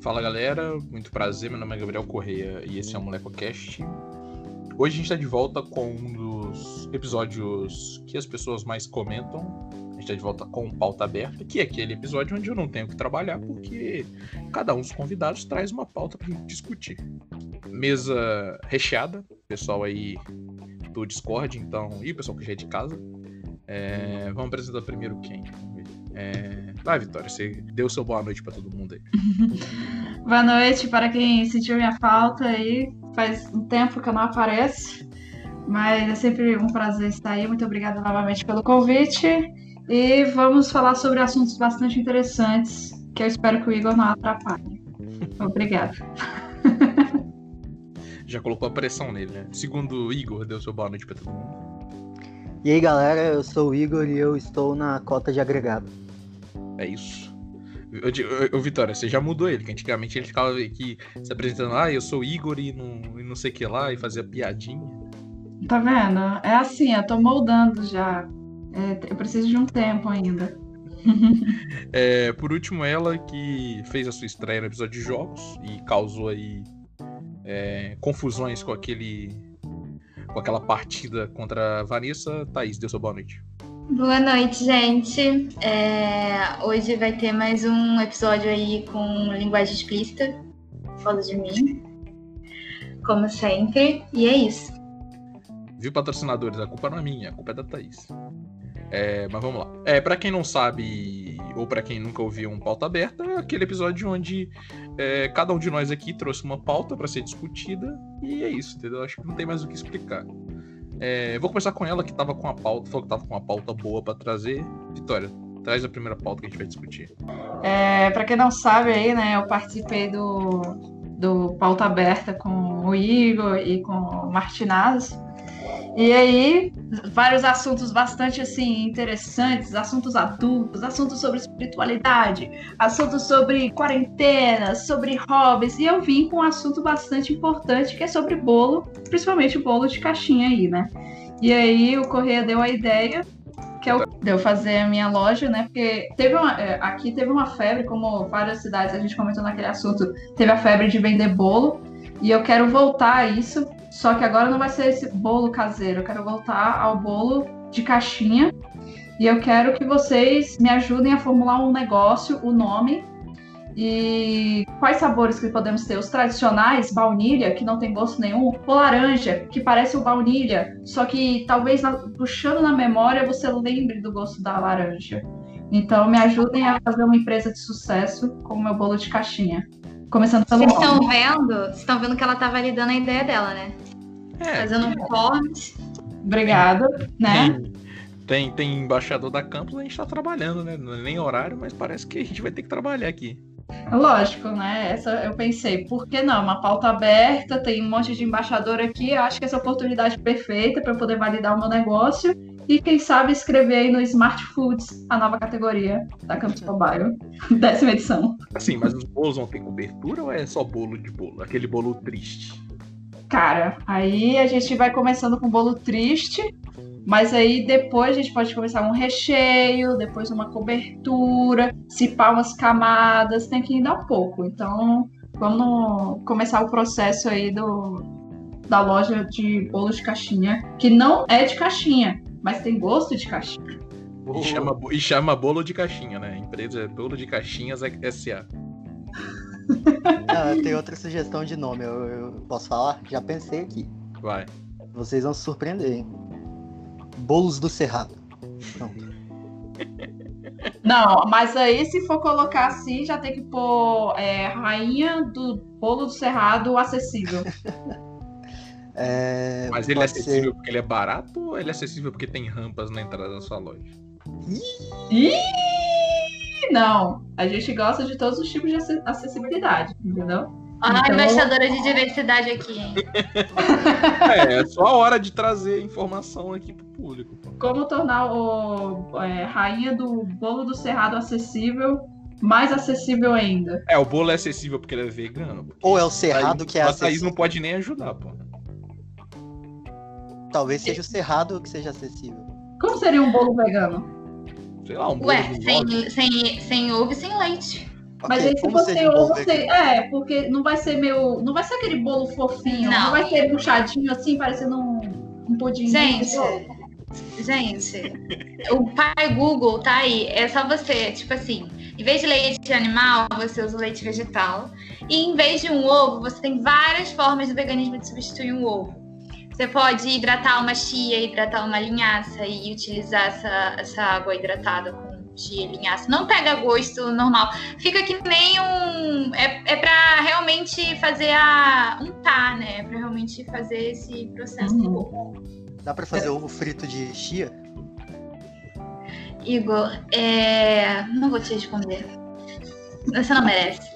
Fala galera, muito prazer, meu nome é Gabriel Correia e esse é o MolecoCast. Hoje a gente está de volta com um dos episódios que as pessoas mais comentam. A gente está de volta com pauta aberta, que é aquele episódio onde eu não tenho que trabalhar, porque cada um dos convidados traz uma pauta para discutir. Mesa recheada, pessoal aí do Discord, então, e o pessoal que já é de casa. É, vamos apresentar primeiro quem? É... Vai, Vitória, você deu seu boa noite para todo mundo aí. boa noite para quem sentiu minha falta aí. Faz um tempo que eu não apareço, mas é sempre um prazer estar aí. Muito obrigada novamente pelo convite. E vamos falar sobre assuntos bastante interessantes que eu espero que o Igor não atrapalhe. Obrigada. Já colocou a pressão nele, né? Segundo o Igor, deu seu boa noite para todo mundo. E aí galera, eu sou o Igor e eu estou na cota de agregado. É isso. Ô, Vitória, você já mudou ele, que antigamente ele ficava aqui se apresentando, ah, eu sou Igor e não, e não sei o que lá, e fazia piadinha. Tá vendo? É assim, eu tô moldando já. É, eu preciso de um tempo ainda. é, por último, ela que fez a sua estreia no episódio de jogos e causou aí é, confusões com aquele com aquela partida contra a Vanessa. Thaís, deu sua boa noite. Boa noite, gente. É, hoje vai ter mais um episódio aí com linguagem explícita. Fala de mim. Como sempre. E é isso. Viu, patrocinadores? A culpa não é minha, a culpa é da Thaís. É, mas vamos lá. É, para quem não sabe, ou para quem nunca ouviu um pauta aberta, é aquele episódio onde é, cada um de nós aqui trouxe uma pauta para ser discutida e é isso, entendeu? Acho que não tem mais o que explicar. É, vou começar com ela que tava com a pauta, falou que tava com uma pauta boa para trazer. Vitória, traz a primeira pauta que a gente vai discutir. É, para quem não sabe aí, né, eu participei do, do pauta aberta com o Igor e com o Martinazzi. E aí, vários assuntos bastante assim interessantes, assuntos adultos, assuntos sobre espiritualidade, assuntos sobre quarentena, sobre hobbies, e eu vim com um assunto bastante importante que é sobre bolo, principalmente o bolo de caixinha aí, né? E aí o Correia deu a ideia que eu, de eu fazer a minha loja, né? Porque teve uma, é, aqui teve uma febre, como várias cidades a gente comentou naquele assunto, teve a febre de vender bolo. E eu quero voltar a isso, só que agora não vai ser esse bolo caseiro, eu quero voltar ao bolo de caixinha. E eu quero que vocês me ajudem a formular um negócio, o nome e quais sabores que podemos ter? Os tradicionais, baunilha, que não tem gosto nenhum, ou laranja, que parece o baunilha, só que talvez puxando na memória você lembre do gosto da laranja. Então me ajudem a fazer uma empresa de sucesso com o meu bolo de caixinha. Começando pelo Vocês estão vendo? Vocês estão vendo que ela tá validando a ideia dela, né? É. Fazendo um corte. Obrigada, né? Tem, tem embaixador da campus, a gente tá trabalhando, né? Não é nem horário, mas parece que a gente vai ter que trabalhar aqui. Lógico, né? Essa eu pensei, por que não? Uma pauta aberta, tem um monte de embaixador aqui, eu acho que essa é a oportunidade perfeita para eu poder validar o meu negócio e quem sabe escrever aí no Smart Foods, a nova categoria da Campus Mobile, décima edição. Assim, mas os bolos vão ter cobertura ou é só bolo de bolo? Aquele bolo triste? Cara, aí a gente vai começando com bolo triste, mas aí depois a gente pode começar um recheio, depois uma cobertura, cipar umas camadas, tem que ir dar um pouco. Então, vamos começar o processo aí do, da loja de bolos de caixinha, que não é de caixinha mas tem gosto de caixinha. E chama, e chama bolo de caixinha, né? A empresa é bolo de caixinhas SA. Ah, tem outra sugestão de nome, eu, eu, posso falar? Já pensei aqui. Vai. Vocês vão se surpreender, hein? Bolos do Cerrado. Pronto. Não, mas aí se for colocar assim, já tem que pôr é, rainha do bolo do cerrado acessível. É, Mas ele é acessível ser... porque ele é barato ou ele é acessível porque tem rampas na entrada da sua loja? Ih, não. A gente gosta de todos os tipos de acessibilidade, entendeu? Ah, então... embaixadora de diversidade aqui, hein? é, é só a hora de trazer informação aqui pro público. Pô. Como tornar o é, rainha do bolo do cerrado acessível mais acessível ainda. É, o bolo é acessível porque ele é vegano. Ou é o cerrado que é acessível. A Thaís não pode nem ajudar, pô. Talvez seja o cerrado que seja acessível. Como seria um bolo vegano? Sei lá, um bolo Ué, sem, sem, sem ovo e sem leite. Mas Ok, aí se for ser ovo, você- é, porque não vai ser meu. Não vai ser aquele bolo fofinho, não, Não. vai ser puxadinho assim, parecendo um, um pudim. Gente, gente, o pai Google tá aí. É só você, tipo assim, em vez de leite animal, você usa leite vegetal. E em vez de um ovo, você tem várias formas do veganismo de substituir um ovo. Você pode hidratar uma chia, hidratar uma linhaça e utilizar essa, essa água hidratada com chia e linhaça. Não pega gosto normal. Fica que nem um. É, é pra realmente fazer a. untar, né? Pra realmente fazer esse processo. Uhum. Dá pra fazer ovo frito de chia? Igor, é... não vou te responder. Você não merece.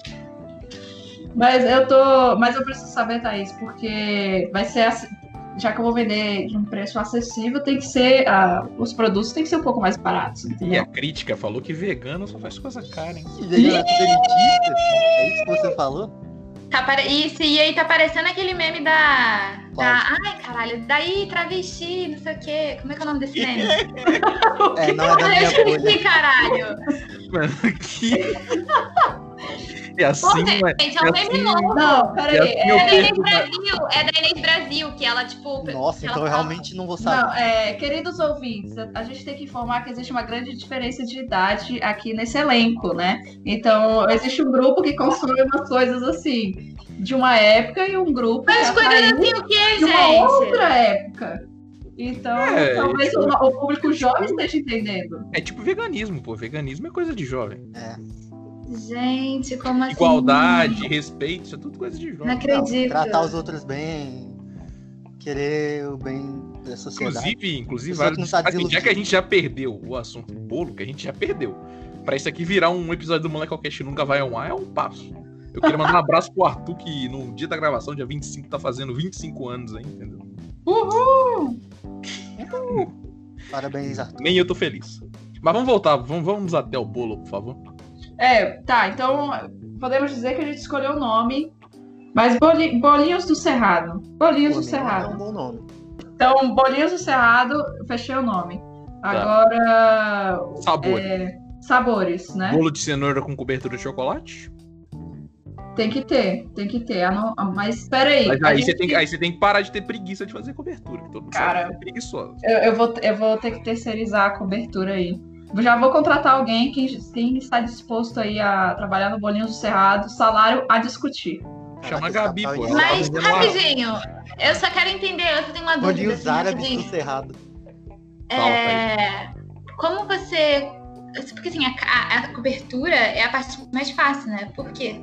Mas eu tô. Mas eu preciso saber, Thaís, porque vai ser assim. Já que eu vou vender de um preço acessível, tem que ser. ah, os produtos têm que ser um pouco mais baratos, E entendeu? a crítica falou que vegano só faz coisa cara, hein? E ela é? É isso que você falou? Tá pare... Isso, e aí tá parecendo aquele meme da. da... Ai, caralho, daí travesti, não sei o quê. Como é que é o nome desse meme? É, não é da eu minha bolha. caralro. Mano, que. E assim, Pô, gente, é um meme assim- novo. Não, peraí. Assim é- eu É da Inês Brasil, é da Inês Brasil, que ela, tipo. Nossa, que então ela eu fala- realmente não vou saber. Não, é, queridos ouvintes, a- gente tem que informar que existe uma grande diferença de idade aqui nesse elenco, né? Então, existe um grupo que consome umas coisas assim, de uma época, e um grupo Mas que coisas assim, o que, de uma gente? outra época. Então, É, talvez tipo- o, o público jovem esteja entendendo. É tipo veganismo, pô. Veganismo é coisa de jovem. É, Gente, como assim? Igualdade, respeito, isso é tudo coisa de jovem. não, acredito. tratar os outros bem, querer o bem da sociedade. Inclusive, inclusive, vários... não tá assim, já que a gente já perdeu o assunto bolo, que a gente já perdeu, pra isso aqui virar um episódio do Moleque Cast nunca vai ao ar, é um passo. Eu queria mandar um abraço pro Arthur, que no dia da gravação, dia 25, tá fazendo 25 anos aí, entendeu? Uhul! Parabéns, Arthur. Nem eu tô feliz. Mas vamos voltar, vamos, vamos até o bolo, por favor. É, tá, então podemos dizer que a gente escolheu o nome, mas boli- Bolinhos do Cerrado. Bolinhos do Cerrado. É um bom nome. Então, Bolinhos do Cerrado, fechei o nome. Tá. Agora, Sabor. é, sabores, né? Bolo de cenoura com cobertura de chocolate. Tem que ter, tem que ter. Não- Mas peraí. Mas a aí, gente- você tem, que- aí você tem que parar de ter preguiça de fazer cobertura. que Todo mundo Cara. sabe que é preguiçoso. eu, eu vou, eu vou ter que terceirizar a cobertura aí. Já vou contratar alguém que quem está disposto aí a trabalhar no Bolinhos do Cerrado, salário a discutir. Chama a Gabi, pô. Mas, rapidinho, eu só quero entender, eu tenho uma dúvida. Bolinhos assim, árabes rapidinho. do Cerrado. É, como você. Porque assim, a, a- a cobertura é a parte mais fácil, né? Por quê?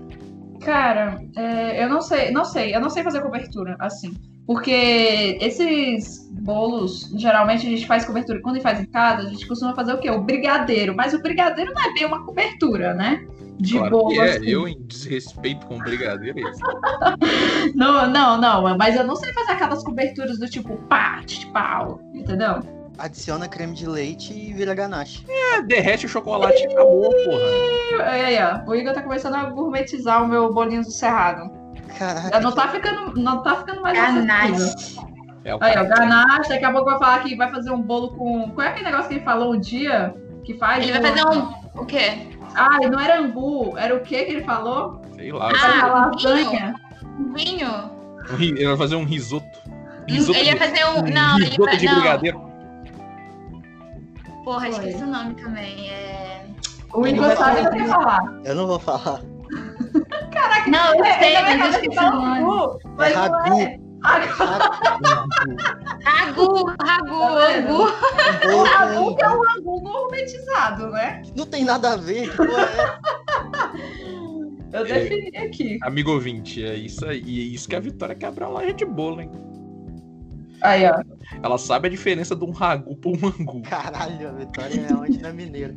Cara, é, eu não sei, não sei, eu não sei fazer cobertura assim. Porque esses bolos, geralmente a gente faz cobertura. Quando a gente faz em casa, a gente costuma fazer o quê? O brigadeiro. Mas o brigadeiro não é bem uma cobertura, né? De Claro bolo. que é, assim. eu em desrespeito com o brigadeiro é isso. Não, não, não. Mas eu não sei fazer aquelas coberturas do tipo pá, pau, entendeu? Adiciona creme de leite e vira ganache. É, derrete o chocolate e acabou, porra. Aí, ó, o Igor tá começando a gourmetizar o meu bolinho do cerrado. Caraca. Já não tá ficando, não tá ficando mais. Ganache. É o Aí, ó, ganache, daqui a pouco vai falar que vai fazer um bolo com. Qual é aquele negócio que ele falou um dia? Que faz. Ele vai fazer um. O quê? Ah, não era angu, era o que que ele falou? Sei lá. Ah, Uma lasanha. Um vinho? um ri- Ele vai fazer um risoto. Risoto ele ia de- fazer um. um Não, ele risoto de Não. brigadeiro. Porra, Foi. esqueci o nome também. É... O Ele Igor sabe o que falar. Eu não vou falar. Não, eu É, sei, vai mas eu esqueci o nome. angu, mas É ragu. é. Ragu. Ragu, ragu, Tá bolo Ragu que é um angu gourmetizado, né? Não tem nada a ver. É? Eu defini aqui. Amigo ouvinte, é isso aí. E é isso que a Vitória quer abrir uma loja de bolo, hein? Aí, ó. Ela sabe a diferença de um ragu pra um angu. Caralho, a Vitória é onde na mineira.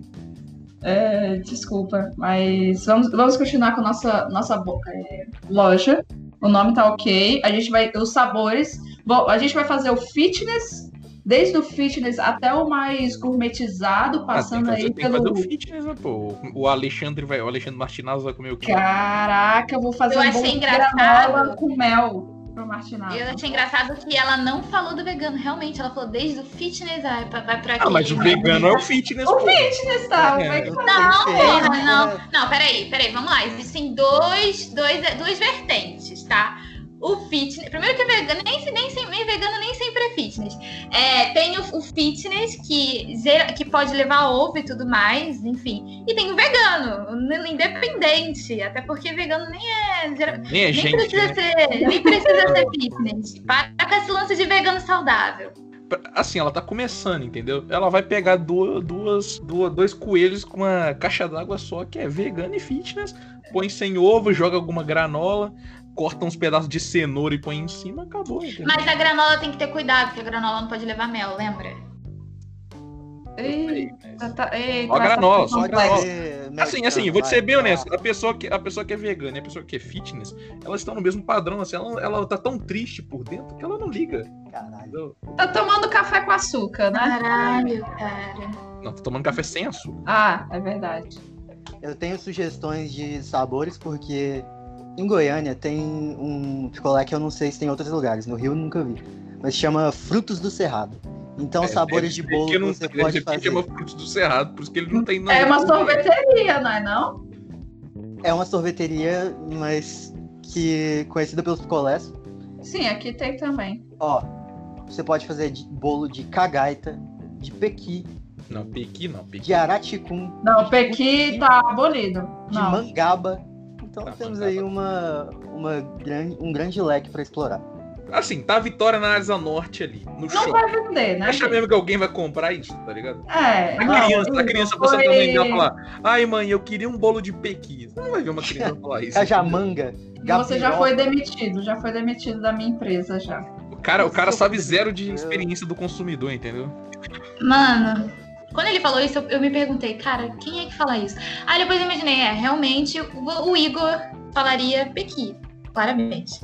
É, desculpa, mas vamos, vamos continuar com a nossa, nossa é, loja. O nome tá ok. A gente vai. Os sabores. Bom, a gente vai fazer o fitness, desde o fitness até o mais gourmetizado, Ah, tem passando que fazer, aí tem que fazer pelo. o fitness, né, pô? O Alexandre vai, o Alexandre Martinaz vai comer o quê? Caraca, eu vou fazer Eu um achei bolo de engraçado. com mel. Pro Martinado. Eu achei engraçado que ela não falou do vegano, realmente. Ela falou desde o fitness, vai pra, vai pra Ah, mas o vegano é o fitness. O pô. fitness, tá? É, Não, porra, não. Não, peraí, peraí, vamos lá. Existem dois, dois, duas vertentes, tá? O fitness. Primeiro que vegano, nem, nem, nem vegano nem sempre é fitness. É, tem o, o fitness que, que pode levar ovo e tudo mais, enfim. E tem o vegano, independente. Até porque vegano nem é. Nem é nem, gente, precisa né? ser, nem precisa ser fitness. Para com esse lance de vegano saudável. Assim, ela tá começando, entendeu? Ela vai pegar duas, duas, duas- dois coelhos com uma caixa d'água só, que é vegano e fitness, põe sem ovo, joga alguma granola, corta uns pedaços de cenoura e põe em cima, acabou, entendeu? Mas a granola tem que ter cuidado, porque a granola não pode levar mel, lembra? Eita, tá, eita, Só granola, só tá granola. complexo. Fazer Assim, assim, vou te ser bem honesto. A pessoa que, a pessoa que é vegana e a pessoa que é fitness, elas estão no mesmo padrão, assim, ela, ela tá tão triste por dentro que ela não liga. Caralho. Tá tomando café com açúcar, né? Caralho, cara. Não, tô tomando café sem açúcar. Ah, é verdade. Eu tenho sugestões de sabores porque em Goiânia tem um picolé que eu não sei se tem em outros lugares. No Rio eu nunca vi. Mas chama Frutos do Cerrado. Então, É, sabores de deve ser bolo que que não- você deve pode ser porque fazer. chama frutos do cerrado, por isso que ele não tem nada. É uma sorveteria, não é não? É uma sorveteria, mas que conhecida pelos picolés. Sim, aqui tem também. Ó, você pode fazer de- bolo de cagaita, de pequi, Não, pequi não, pequi. de araticum, Não, Pequi tá abolido. de Não. mangaba. Então Tá, temos aí uma, uma grande, um grande leque para explorar. Assim, tá a Vitória na Asa Norte ali, no Não shopping. vai vender, né? Acha mesmo que alguém vai comprar isso, tá ligado? É, A não, criança, a criança foi- passando dela falar, ai mãe, eu queria um bolo de pequi. Você não vai ver uma criança falar isso. Cajamanga, Você já foi demitido, já foi demitido da minha empresa já. O cara, o cara sabe zero de experiência do consumidor, entendeu? Mano, quando ele falou isso, eu, eu me perguntei, cara, quem é que fala isso? Aí depois eu imaginei, é, realmente o, o Igor falaria Pequi, claramente.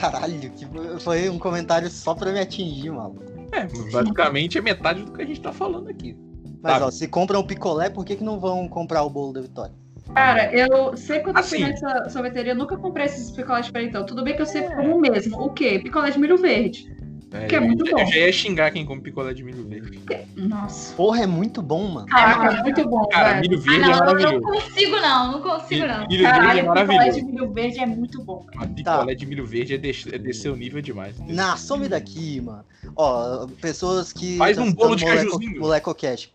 Caralho, que foi um comentário só pra me atingir, maluco. É, basicamente é metade do que a gente tá falando aqui. Mas Tá. ó, se compram o picolé, por que, que não vão comprar o bolo da Vitória? Cara, eu sempre quando eu fui Assim. nessa sorveteria, eu nunca comprei esses picolés de diferentão. Tudo bem que eu sempre como o mesmo. O quê? Picolé de milho verde. Que é eu- muito eu bom. já ia xingar quem come picolé de milho verde. Nossa. Porra, é muito bom, mano. Caraca, é muito bom, Cara, velho. milho Ah, verde é não, eu não maravilhoso. consigo não, não consigo não. Milho verde é Caralho, picolé maravilhoso. de milho verde é muito bom. Mas picolé de milho verde é, des- é descer o nível demais. Nah, some daqui, mano. Ó, pessoas que. Faz um bolo de Moleco- cajuzinho. Molecocast.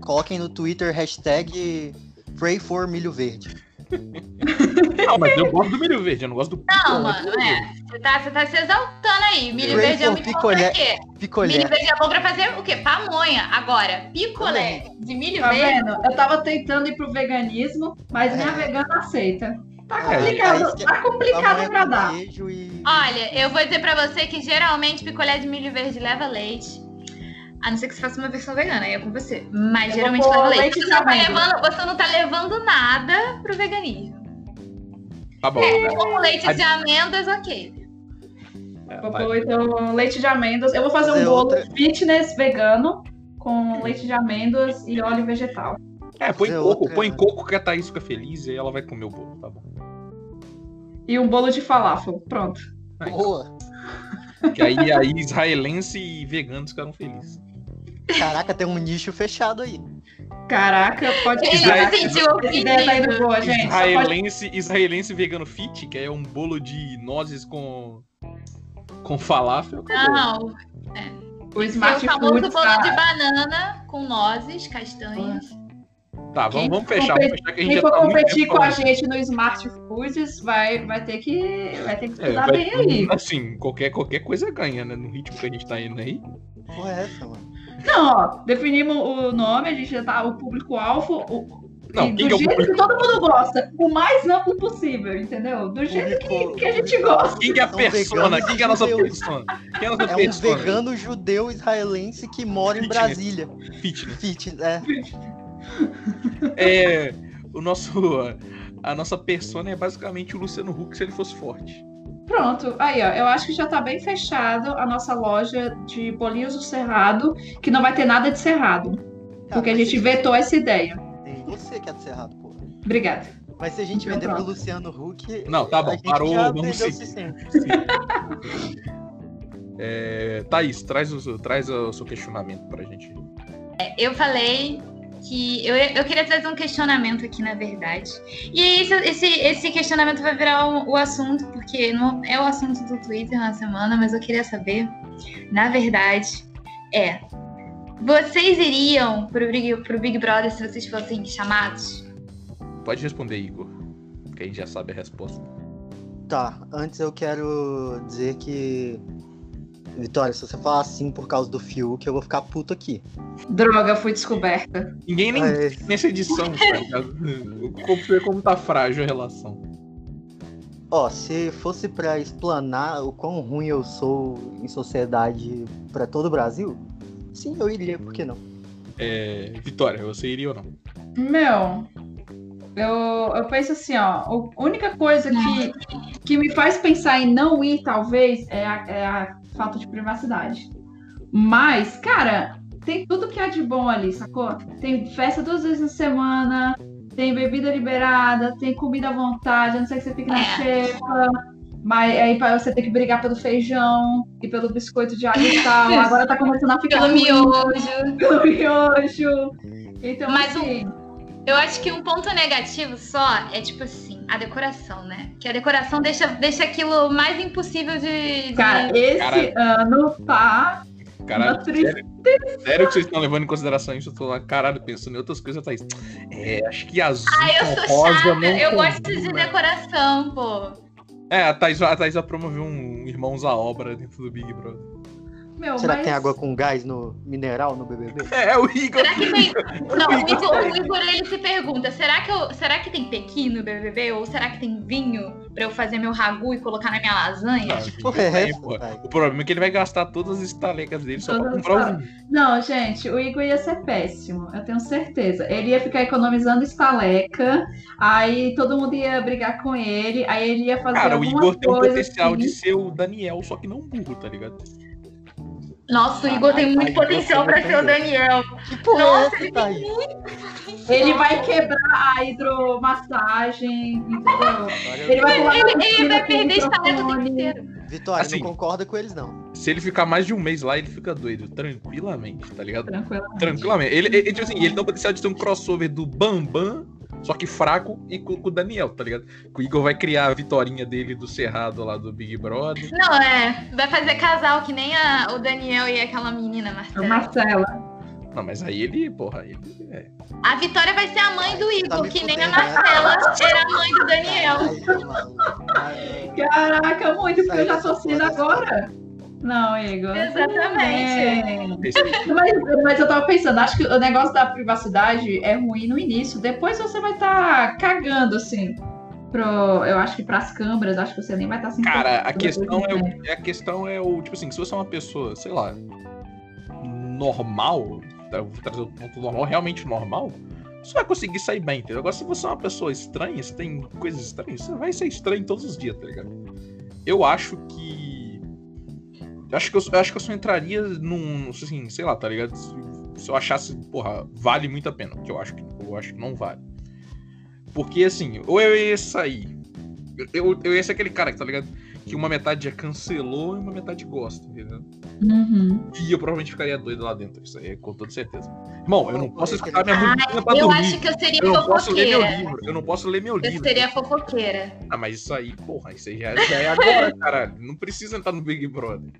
Coloquem no Twitter hashtag Pray for milho verde. Não, mas eu gosto do milho verde, eu não gosto do picolé. Não, mano, é. Você tá, você tá se exaltando aí. Milho verde é muito bom picolé. pra quê? Picolé. Milho verde é bom pra fazer o quê? Pamonha. Agora, picolé de milho Tá verde. vendo? Eu tava tentando ir pro veganismo, mas minha É. vegana aceita. Tá É, complicado, que- tá complicado pra dar. e- Olha, eu vou dizer pra você que geralmente picolé de milho verde leva leite. A não ser que você faça uma versão vegana, aí é com você. Mas Eu geralmente leva leite. leite Você não, tá levando, você não tá levando nada pro veganismo. Tá bom. Com leite de amêndoas, ok. É, Vou vai. pôr então leite de amêndoas. Eu vou fazer Fazer um bolo outra. fitness vegano com leite de amêndoas e óleo vegetal. É, põe Fazer coco, outra- põe coco que a Thaís fica feliz e aí ela vai comer o bolo, tá bom. E um bolo de falafel. Pronto. Aí, Boa. Que aí, aí israelense e veganos ficaram felizes. Caraca, tem um nicho fechado aí. Caraca, pode Ele se sentiu ideia tá indo ofendido. boa, gente. Só pode... Israelense, israelense vegano fit, que é um bolo de nozes com com falafel. Não, O o Smart famoso Foods bolo tá... de banana com nozes, castanhas. Tá, vamos, vamos for fechar, competir- vamos fechar que a gente Quem for tá competir com a gente no Smart Foods vai, vai ter que vai ter que É, vai- bem aí. Assim, qualquer, qualquer coisa ganha, né? No ritmo que a gente tá indo aí. Porra, é essa, mano? Não, ó, definimos o nome, a gente já tá o público-alvo, o, Não, e quem do é o jeito público? que todo mundo gosta, o mais amplo possível, entendeu? Do jeito que, Público- que a gente gosta. Quem que é a persona? Quem que é a nossa persona? Quem é a nossa É um persona? vegano judeu israelense que mora em Fitness. Brasília. Fitness. Fit, é. É. O nosso. A nossa persona é basicamente o Luciano Huck se ele fosse forte. Pronto, aí ó, eu acho que já tá bem fechado a nossa loja de bolinhos do Cerrado, que não vai ter nada de Cerrado, porque a gente vetou essa ideia. Tem você que é do Cerrado, porra. Obrigada. Mas se a gente Então vender pro. Luciano Huck. Não, tá bom, parou, vamos seguir. sistema. É, Thaís, traz o, traz o seu questionamento pra gente. Eu falei que eu, eu queria trazer um questionamento aqui, na verdade. E aí, esse, esse, esse questionamento vai virar o, o assunto, porque não é o assunto do Twitter na semana, mas eu queria saber, na verdade, é. Vocês iriam pro Big, pro Big Brother se vocês fossem chamados? Pode responder, Igor. Que a gente já sabe a resposta. Tá, antes eu quero dizer que. Vitória, se você falar assim por causa do Fiuk, eu vou ficar puto aqui. Droga, fui descoberta. Ninguém nem É, nessa edição, tá ligado? Como, ver como tá frágil a relação. Ó, se fosse pra explanar o quão ruim eu sou em sociedade pra todo o Brasil, sim, eu iria, por que não? É, Vitória, você iria ou não? Meu, eu, eu penso assim, ó. A única coisa que, que me faz pensar em não ir, talvez, é a, é a falta de privacidade. Mas, cara, tem tudo que há de bom ali, sacou? Tem festa duas vezes na semana, tem bebida liberada, tem comida à vontade, a não ser que você fique na É. xepa. Mas aí você ter que brigar pelo feijão e pelo biscoito de alho e tal. Agora tá começando a ficar Pelo miojo. pelo miojo. Então, Mas assim, Eu acho que um ponto negativo só é, tipo assim, a decoração, né? Que a decoração deixa, deixa aquilo mais impossível de. de- Cara, esse Cara- ano tá. Caralho, sério, sério que vocês estão levando em consideração isso? Eu tô lá, caralho, pensando em outras coisas, Thaís. É, acho que azul Ai, eu sou rosa chata. não Eu gosto de decoração, pô. É, a Thaís, a Thaís vai promover um Irmãos à Obra dentro do Big Brother. Meu, Será mas... que tem água com gás no mineral no BBB? É, o Igor. Será que tem. Não, o Igor, o Igor, ele se pergunta: será que, eu, será que tem pequi no BBB? Ou será que tem vinho pra eu fazer meu ragu e colocar na minha lasanha? Não, Porra, é essa, pô. O problema é que ele vai gastar todas as estalecas dele só pra comprar o vinho. Não, gente, o Igor ia ser péssimo, eu tenho certeza. Ele ia ficar economizando estaleca, aí todo mundo ia brigar com ele, aí ele ia fazer Cara, o Igor tem coisa potencial assim. de ser o Daniel, só que não burro, tá ligado? Nossa, o Igor tem muito Caralho, potencial não ser o. Daniel. Que porra Nossa, é ele essa, Thaís? Ele vai quebrar a hidromassagem, entendeu? Ele vai Ele, ele vai perder estaleca o tempo inteiro. Vitória, Assim. não concorda com eles, não. Se ele ficar mais de um mês lá, ele fica doido, tranquilamente, tá ligado? Tranquilo. Tranquilamente. Ele, ele, tipo assim, ele tem o potencial de ter um crossover do Bambam, só que fraco, e com, com o Daniel, tá ligado? Que o Igor vai criar a vitorinha dele do Cerrado lá do Big Brother. Não, é. Vai fazer casal que nem a- o Daniel e aquela menina, Marcela. Marcela. Não, mas aí ele, porra, ele é. A Vitória vai ser a mãe do Tá Igor, me que nem a né? Marcela era a mãe do Daniel. Maluco. Ai, Caraca, muito, porque eu já tô dessa porra. agora. Não, Igor. Exatamente. É. Mas, mas eu tava pensando, acho que o negócio da privacidade é ruim no início. Depois você vai estar cagando, assim. Pro, eu acho que pras câmeras, acho que você nem vai estar se Cara, a questão é, o, a questão é o. Tipo assim, se você é uma pessoa, sei lá, normal, tá, eu vou trazer o ponto normal, realmente normal, você vai conseguir sair bem, entendeu? Agora, se você é uma pessoa estranha, você tem coisas estranhas, você vai ser estranho todos os dias, tá ligado? Eu acho que. Acho que eu, eu acho que eu só entraria num. Assim, sei lá, tá ligado? Se, se eu achasse, porra, vale muito a pena. Que eu acho que eu acho que não vale. Porque assim, ou eu ia sair. Eu, eu ia ser aquele cara, tá ligado? Que uma metade já cancelou e uma metade gosta, entendeu? Uhum. E eu provavelmente ficaria doido lá dentro, isso aí é com toda certeza. Irmão, eu não posso escutar minha musiquinha pra Eu dormir. acho que eu seria Eu não posso ler meu fofoqueira. livro. Eu não posso ler meu Eu livro. seria fofoqueira. Ah, mas isso aí, porra, isso aí já, já é agora, caralho. Não precisa entrar no Big Brother.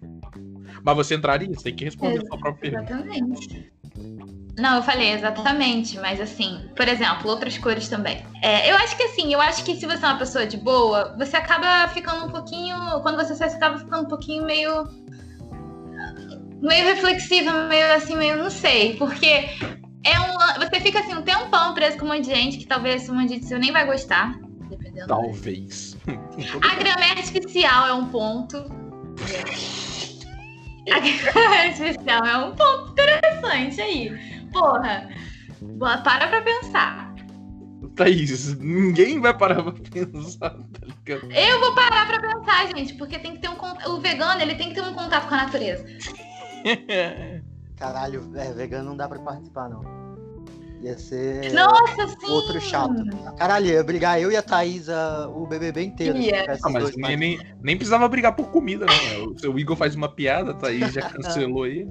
Mas você entraria? Você tem que responder a sua própria pergunta. Exatamente. Não, eu falei exatamente, mas assim, por exemplo, outras cores também. É, eu acho que assim, eu acho que se você é uma pessoa de boa, você acaba ficando um pouquinho. Quando você sai, você acaba ficando um pouquinho meio. meio reflexiva, meio assim, meio não sei. Porque é um. Você fica assim um tempão preso com um monte de gente que talvez esse monte de gente seu nem vai gostar. Dependendo. Talvez. A grama artificial é um ponto. A grama artificial é um ponto interessante aí. Porra, boa, para pra pensar. Thaís, ninguém vai parar pra pensar, tá ligado? Eu vou parar pra pensar, gente, porque tem que ter um o vegano, ele tem que ter um contato com a natureza. Caralho, é, vegano não dá pra participar, não. Ia ser Nossa, sim! outro chato. Caralho, ia brigar eu e a Thaisa o BBB inteiro. tivesse Ah, mas nem, nem, nem precisava brigar por comida, não. O seu Igor faz uma piada, tá aí, já cancelou aí.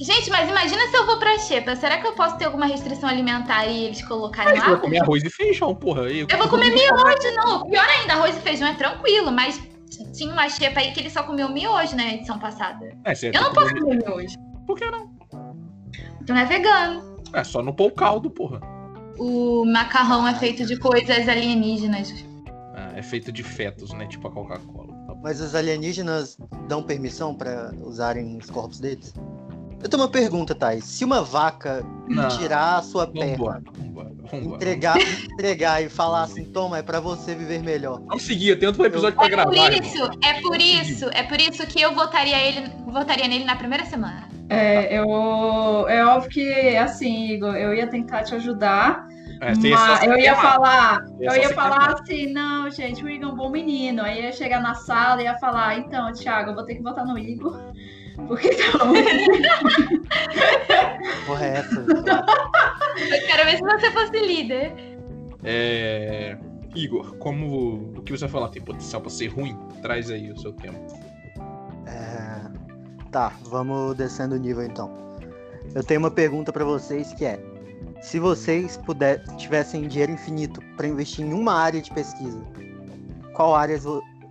Gente, mas imagina se eu vou pra Xepa. Será que eu posso ter alguma restrição alimentar e eles colocarem Aí você vai lá? comer arroz e feijão, porra. Aí, Eu vou comer miojo, não. Pior ainda, arroz e feijão é tranquilo, mas tinha uma Xepa aí que ele só comeu miojo na edição passada. É, você Eu não posso comer miojo. Por que não? Então é vegano. É só não pôr o caldo, porra. O macarrão é feito de coisas alienígenas. Ah, é feito de fetos, né? Tipo a Coca-Cola. Mas os alienígenas dão permissão pra usarem os corpos deles? Eu tenho uma pergunta, Thais. Se uma vaca Não. tirar a sua perna, Vambora, vambora, vambora. entregar, entregar e falar assim, toma, é pra você viver melhor. Vamos seguir, tem outro episódio pra É gravar. por irmão. isso, é por isso, é por isso que eu votaria ele, votaria nele na primeira semana. É, eu, é óbvio que, assim, Igor, eu ia tentar te ajudar, É, mas eu ia falar, eu ia falar assim, não, gente, o Igor é um bom menino. Aí ia chegar na sala e ia falar, então, Thiago, eu vou ter que votar no Igor. Porque tá Porra, é essa? Eu quero ver se você fosse líder. É... Igor, como o que você vai falar tem potencial pra ser ruim? Traz aí o seu tema. É, Tá, vamos descendo o nível então. Eu tenho uma pergunta pra vocês que é: se vocês puder, tivessem dinheiro infinito pra investir em uma área de pesquisa, qual área,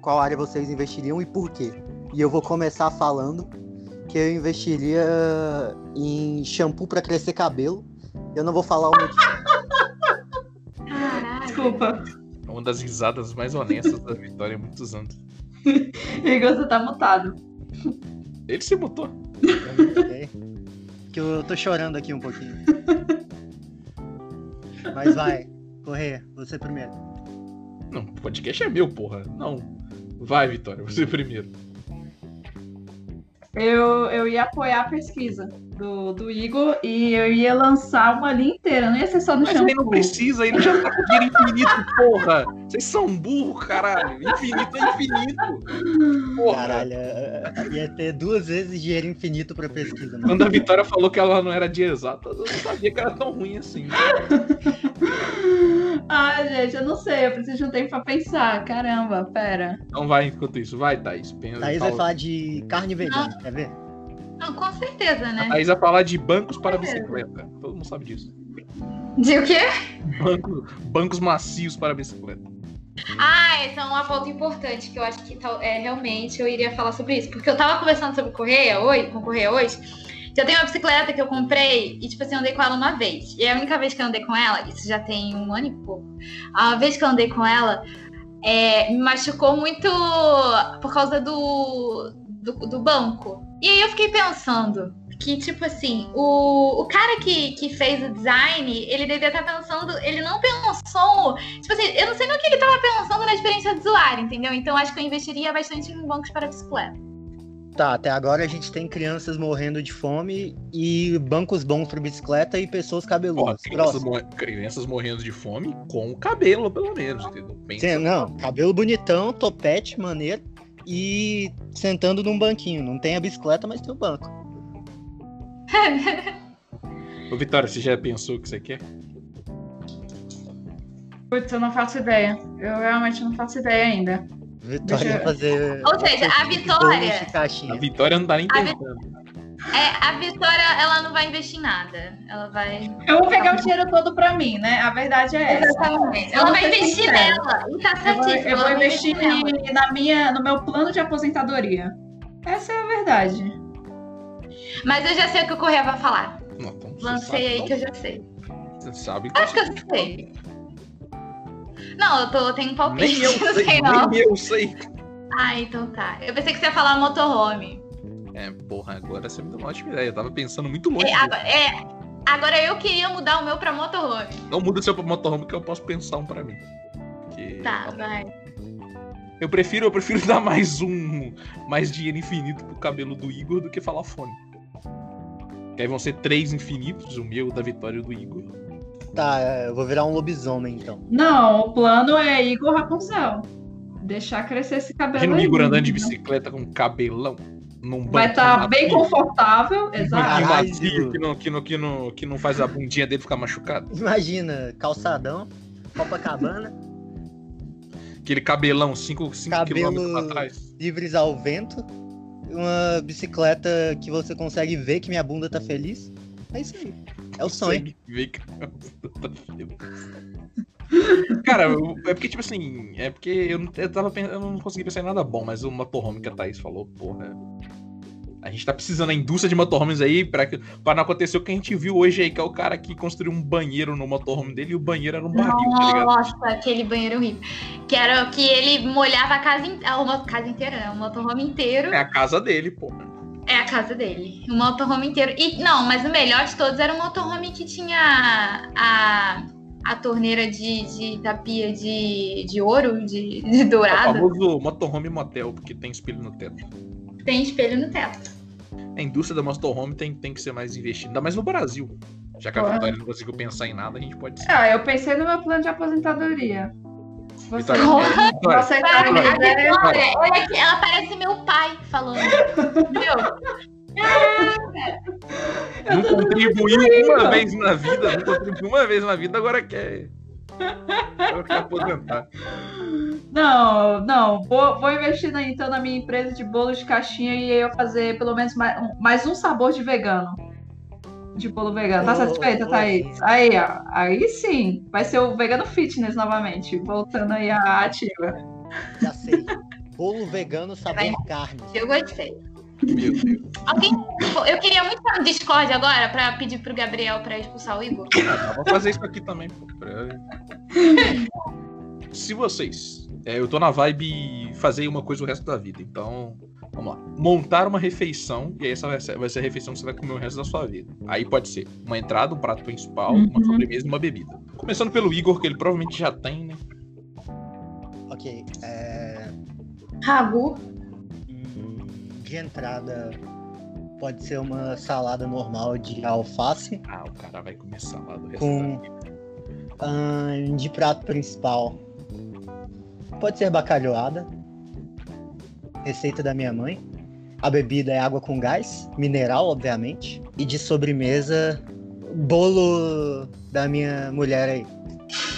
qual área vocês investiriam e por quê? E eu vou começar falando que eu investiria em shampoo pra crescer cabelo. Eu não vou falar o motivo. Caralho. Desculpa. É uma das risadas mais honestas da Vitória há muitos anos. Igor, você tá mutado. Ele se ok? Que eu tô chorando aqui um pouquinho. Mas vai, correr, você primeiro. Não, o podcast é meu, porra. Não. Vai, Vitória, você primeiro. Eu, eu ia apoiar a pesquisa do, do Igor e eu ia lançar uma linha inteira, não ia ser só no Mas ele não shampoo. precisa, ele já tá com dinheiro infinito, porra. Vocês são burros, caralho. Infinito é infinito. Porra. Caralho, ia ter duas vezes dinheiro infinito pra pesquisa, mano. Quando a Vitória falou que ela não era de exatas, eu não sabia que era tão ruim assim. Ah, gente, eu não sei, eu preciso de um tempo pra pensar. Caramba, pera. Então vai enquanto isso. Vai, Thaís. Pensa, Thaís vai fala. falar de carne vegana, quer ver? Não, com certeza, A né? Thaís vai falar de bancos para bicicleta. Todo mundo sabe disso. De o quê? Banco- bancos macios para bicicleta. Ah, essa é uma pauta importante que eu acho que é, realmente eu iria falar sobre isso. Porque eu tava conversando sobre Correia hoje, com Correia hoje. que Eu tenho uma bicicleta que eu comprei e, tipo assim, eu andei com ela uma vez. E a única vez que eu andei com ela, isso já tem um ano e pouco. A vez que eu andei com ela, é, me machucou muito por causa do, do, do banco. E aí eu fiquei pensando que, tipo assim, o, o cara que, que fez o design, ele devia estar pensando, ele não pensou Tipo assim, eu não sei no que ele tava pensando na experiência do usuário, entendeu? Então acho que eu investiria bastante em bancos para bicicleta. Tá, até agora a gente tem crianças morrendo de fome e bancos bons pra bicicleta e pessoas cabeludas. crianças, crianças morrendo de fome com cabelo, pelo menos, entendeu? Pensa- Sim, não, cabelo bonitão, topete, maneiro e sentando num banquinho. Não tem a bicicleta, mas tem o banco. Ô, Vitória, você já pensou o que você quer? Putz, eu não faço ideia. Eu realmente não faço ideia ainda. Vitória eu- fazer. Ou seja, a Vitória- A. Vitória não tá nem A Vi- tentando. É, a Vitória, ela não vai investir em nada. Ela vai. Eu vou pegar o dinheiro todo pra mim, né? A verdade é essa. Exatamente. Eu Ela vou vai investir nela. E tá Eu vou, certíssimo. eu vou ela vai investir nela. na minha, no meu plano de aposentadoria. Essa é a verdade. Mas eu já sei o que o Correia vai falar. Não, então Lancei aí que eu já sei. Você sabe que Acho que eu sei. Não, eu, tô, eu tenho um palpite. Nem eu não sei, sei, não. nem eu sei. Ah, então tá. Eu pensei que você ia falar motorhome. É, porra, agora você me deu uma ótima ideia. Eu tava pensando muito longe. É, agora, é, agora eu queria mudar o meu pra motorhome. Não muda seu motorhome que eu posso pensar um pra mim. Que- Tá, vai. Eu prefiro, eu prefiro dar mais um, mais dinheiro infinito pro cabelo do Igor do que falar fone. Que aí vão ser três infinitos, o meu, o da Vitória e o do Igor. Tá, é, eu vou virar um lobisomem então. Não, o plano é Igor Rapunzel. Deixar crescer esse cabelo Imagina o. Igor andando de bicicleta com cabelão. Num Vai banquinho estar bem macio, confortável, exato. Macio que não, que, não, que, não, que não faz a bundinha dele ficar machucada. Imagina, calçadão, Copacabana, Aquele cabelão 5 Cabelo- km pra trás. livres ao vento, uma bicicleta que você consegue ver que minha bunda tá feliz. É isso aí. É o sonho. Tá feliz. Cara, eu- é porque, tipo assim, é porque eu, não- eu tava pensando, eu não consegui pensar em nada bom, mas o motorhome que a Thaís falou, porra. A gente tá precisando da indústria de motorhomes aí pra, que- pra não acontecer o que a gente viu hoje aí, que é o cara que construiu um banheiro no motorhome dele e o banheiro era um barril, tá ligado? Nossa, aquele banheiro horrível. Que era que ele molhava a casa, in... a casa inteira, né? O motorhome inteiro. É a casa dele, porra. É a casa dele. O motorhome inteiro. E não, mas o melhor de todos era o motorhome que tinha a, a torneira de, de da pia de, de ouro, de, de É o dourado. famoso motorhome motel, porque tem espelho no teto. Tem espelho no teto. A indústria da motorhome tem, tem que ser mais investida, ainda mais no Brasil. Já que a. Vitória não conseguiu pensar em nada, a gente pode ser. Ah, eu pensei no meu plano de aposentadoria. Você Vitória, Porra. Vitória, você tá Vitória, olha aqui, ela parece meu pai falando. Meu, não contribuiu uma vez na vida, não contribuiu uma vez na vida, agora quer. Agora quer aposentar. Não, não. Vou, vou investir na- então na minha empresa de bolo de caixinha e eu fazer pelo menos mais, um- mais um sabor de vegano. De bolo vegano. Tá Ô, satisfeita, ô, Thaís? Aí, ó. Aí sim. Vai ser o vegano fitness novamente. Voltando aí à ativa. Já sei. Bolo vegano sabor Vai. carne. eu gostei. Meu Deus. Alguém. Eu queria muito estar no Discord agora pra pedir pro Gabriel pra expulsar o Igor. Ah, Vou fazer isso aqui também. Se vocês. é, eu tô na vibe fazer uma coisa o resto da vida, então. Vamos lá. Montar uma refeição, e aí essa vai ser, vai ser a refeição que você vai comer o resto da sua vida. Aí pode ser uma entrada, um prato principal, uma Uhum. sobremesa e uma bebida. Começando pelo Igor, que ele provavelmente já tem, né? Ok. É... Ragu. hum, De entrada, pode ser uma salada normal de alface. Ah, o cara vai comer salada Com- de prato principal, pode ser bacalhoada. Receita da minha mãe. A bebida é água com gás, mineral, obviamente. E de sobremesa, bolo da minha mulher aí.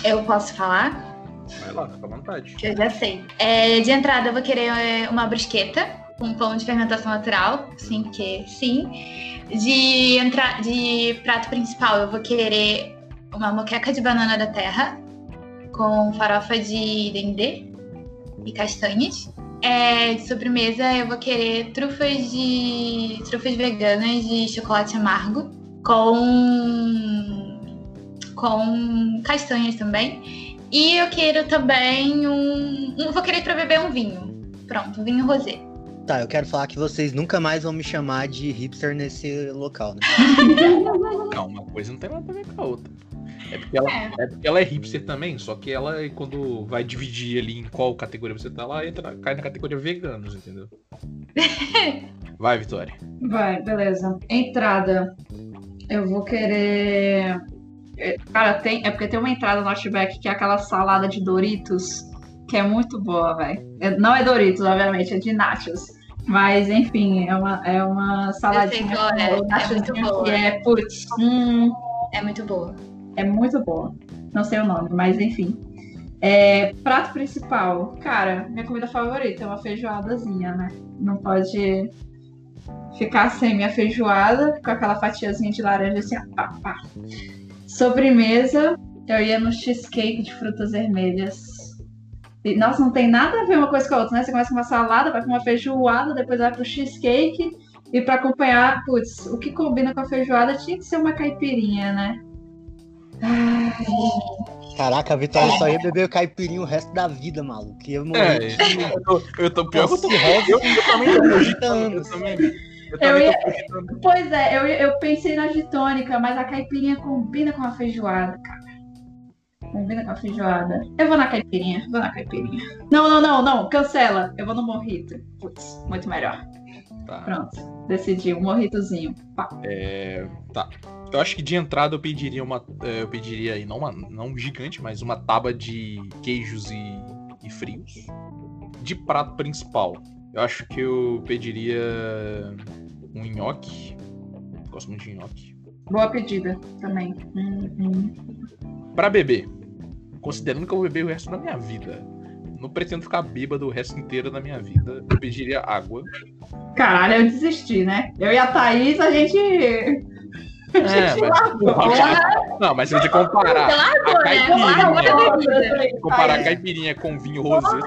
Eu posso falar? Vai lá, fica à vontade. Que eu já sei. É, de entrada, eu vou querer é, uma brusqueta com pão de fermentação natural. Sim, porque sim. De, entra... de prato principal, eu vou querer uma moqueca de banana da terra com farofa de dendê e castanhas. É, de sobremesa, eu vou querer trufas de trufas veganas de chocolate amargo com com castanhas também. E eu quero também um. um vou querer pra beber um vinho. Pronto, um vinho rosé. Tá, eu quero falar que vocês nunca mais vão me chamar de hipster nesse local, né? Não, uma coisa não tem nada a ver com a outra. É porque, ela, É. é porque ela é hipster também, só que ela, quando vai dividir ali em qual categoria você tá, ela entra, cai na categoria veganos, entendeu? Vai, Vitória. Vai, beleza. Entrada. Eu vou querer. é, Cara, tem. É porque tem uma entrada no Outback que é aquela salada de Doritos, que é muito boa, velho. É- Não é Doritos, obviamente, é de Nachos. Mas, enfim, é uma, é uma saladinha qual é, com é nachozinho muito boa. que é, putz, hum, É muito boa. É muito boa. Não sei o nome, mas enfim. É, prato principal. Cara, minha comida favorita é uma feijoadazinha, né? Não pode ficar sem minha feijoada, com aquela fatiazinha de laranja assim, pá, pá. Sobremesa, eu ia no cheesecake de frutas vermelhas. E, nossa, não tem nada a ver uma coisa com a outra, né? Você começa com uma salada, vai com uma feijoada, depois vai pro cheesecake. E pra acompanhar, putz, o que combina com a feijoada tinha que ser uma caipirinha, né? Caraca, a Vitória só ia beber o caipirinha o resto da vida, maluco. Morrer. É, eu tô, eu tô pior que eu tô. Eu, eu também tô cogitando, eu também. Eu Eu também ia- tô. Pois é, eu, eu pensei na gitônica, mas a caipirinha combina com a feijoada, cara. Combina com a feijoada. Eu vou na caipirinha, vou na caipirinha. Não, não, não, não, cancela. Eu vou no morrito. Putz, muito melhor. Tá. Pronto, decidi, um morritozinho. Pá. É, tá. Eu acho que de entrada eu pediria uma. é, Eu pediria aí, não uma não gigante, mas uma tábua de queijos e, e frios. De prato principal, Eu acho que eu pediria um nhoque. Gosto muito de nhoque. Boa pedida também. Hum, hum. Pra beber, considerando que eu vou beber o resto da minha vida, não pretendo ficar bêbado o resto inteiro da minha vida, eu pediria água. Caralho, eu desisti, né? Eu e a Thaís, a gente. É, mas, porra, não, mas se a gente comparar a caipirinha, comparar a caipirinha com vinho rosé,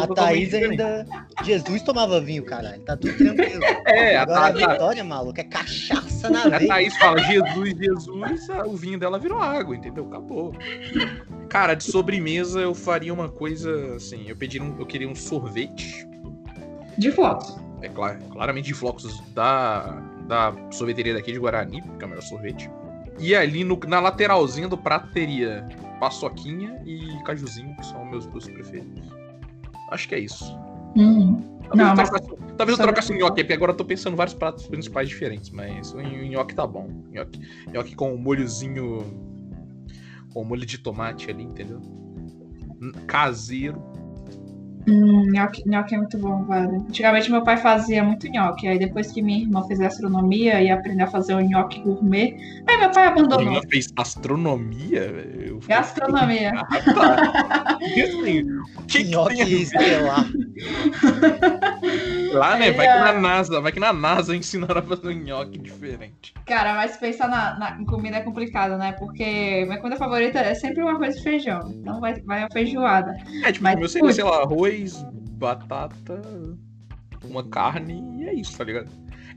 A Thaís ainda. Jesus tomava vinho, caralho. Tá tudo tranquilo. É, a Agora a Thaís, Vitória, maluco, é cachaça na a veia. Thaís fala Jesus, Jesus, o vinho dela virou água, entendeu? Acabou. Cara, de sobremesa eu faria uma coisa assim, eu pediria um, eu queria um sorvete, De fotos. é claro, claramente de flocos da, da sorveteria daqui de Guarani, que é o melhor sorvete. E ali no- na lateralzinha do prato teria paçoquinha e cajuzinho, que são meus dois preferidos. Acho que é isso. Hum. Talvez, Não, eu, mas- talvez eu trocasse o nhoque, porque agora eu tô pensando em vários pratos principais diferentes, mas o nhoque tá bom. Nhoque, nhoque com um molhozinho. Com molho de tomate ali, entendeu? Caseiro. Hum, nhoque, nhoque é muito bom, velho. Antigamente meu pai fazia muito nhoque. Aí depois que minha irmã fez astronomia e aprendeu a fazer o nhoque gourmet, aí meu pai Minha abandonou. irmã fez astronomia, velho. Eu fiquei- Gastronomia. Ah, tá. Assim, o que, que Nhoque tem a ver? Lá, né? Vai que É. na NASA, vai que na NASA ensinaram a fazer um nhoque diferente. Cara, mas pensar na, na- em comida é complicado, né? Porque minha comida favorita é sempre uma coisa de feijão. Então vai, vai a feijoada. É, tipo, Mas, seria, putz. sei lá, arroz, batata, uma carne e é isso, tá ligado?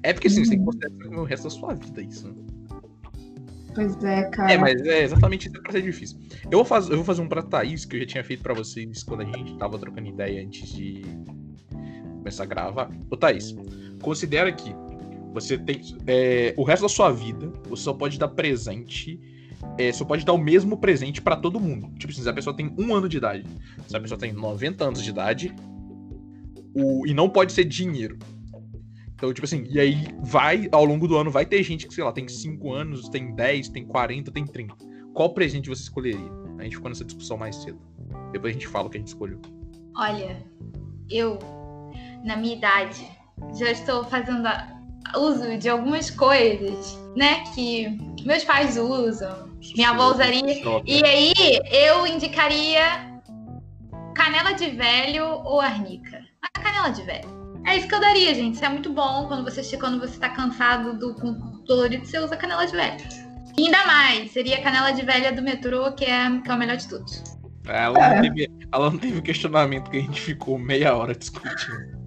É porque assim, você tem que considerar vai comer o resto da sua vida isso, né? Pois é, cara. É, mas é exatamente isso que vai ser difícil. Eu vou, faz, eu vou fazer um pra Thaís que eu já tinha feito pra vocês quando a gente tava trocando ideia antes de começar a gravar. Ô Thaís, considera que você tem. é, o resto da sua vida, você só pode dar presente. É, só pode dar o mesmo presente pra todo mundo. Tipo assim, se a pessoa tem um ano de idade, se a pessoa tem 90 anos de idade, o, e não pode ser dinheiro. Então, tipo assim, e aí vai, ao longo do ano, vai ter gente que, sei lá, tem 5 anos, tem 10, tem 40, tem 30. Qual presente você escolheria? A gente ficou nessa discussão mais cedo. Depois a gente fala o que a gente escolheu. Olha, eu, na minha idade, já estou fazendo uso de algumas coisas, né, que meus pais usam. Minha avó usaria. E aí, eu indicaria canela de velho ou arnica. A canela de velho. É isso que eu daria, gente. Isso é muito bom quando você quando você tá cansado do com dolorido, você usa canela de velho. E ainda mais, seria a canela de velha do metrô, que é, que é o melhor de todos. Ela não, teve, ela não teve o questionamento que a gente ficou meia hora discutindo.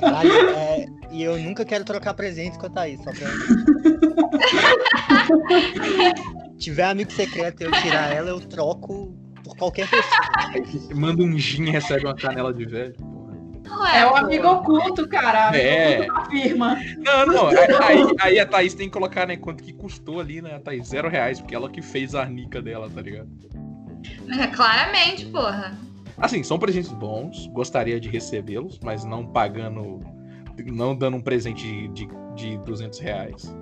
Caralho, é, e eu nunca quero trocar presentes com a Thaís, só pra. tiver amigo secreto e eu tirar ela, eu troco por qualquer pessoa. Manda um gin e recebe uma canela de velho. porra. É o pô. amigo oculto, cara. Amigo É. oculto firma. Não, não. Aí, aí- aí a Thaís tem que colocar, né, quanto que custou ali, né? A Thaís, zero reais, porque ela que fez a arnica dela, tá ligado? É, claramente, porra. Assim, são presentes bons, gostaria de recebê-los, mas não pagando. Não dando um presente de, de, de 200 reais.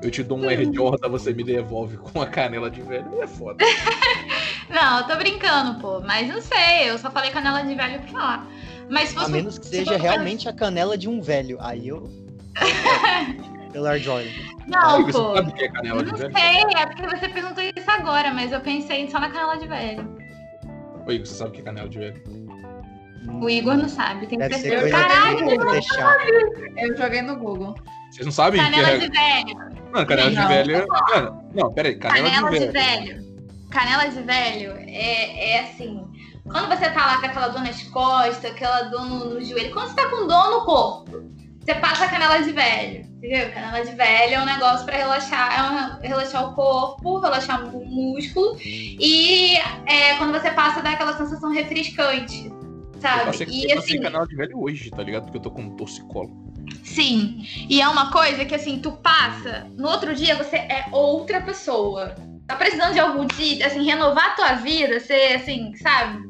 Eu te dou um Air Jordan, você me devolve com a canela de velho, é foda. Não, eu tô brincando, pô. Mas não sei, eu só falei canela de velho pra falar. Mas se A fosse. menos que se seja fosse- realmente a canela de um velho. Aí eu. Pelo Air Jordan. Não, você pô. sabe o que é canela Eu de não velho? sei, é porque você perguntou isso agora, mas eu pensei só na canela de velho. Oi, você sabe o que é canela de velho? O Igor não sabe, tem Deve ser certeza. coisa Caralho, de deixar. Eu joguei no Google. Vocês não sabem o que canela é. de velho. Mano, canela de Não. velho. é- Mano, não, pera aí, canela, Canela de de velho. velho. Canela de velho é, é assim. Quando você tá lá com aquela dor nas costas, aquela dor no, no joelho, quando você tá com dor no corpo, você passa a canela de velho. Entendeu? Canela de velho é um negócio pra relaxar, é relaxar o corpo, relaxar o músculo. E é, quando você passa, dá aquela sensação refrescante. Eu Sabe? passei, E eu assim. canela de velho hoje, tá ligado? Porque eu tô com um torcicolo. Sim. E é uma coisa que assim, tu passa, no outro dia você é outra pessoa. Tá precisando de algum dia, assim, renovar a tua vida, ser assim, sabe?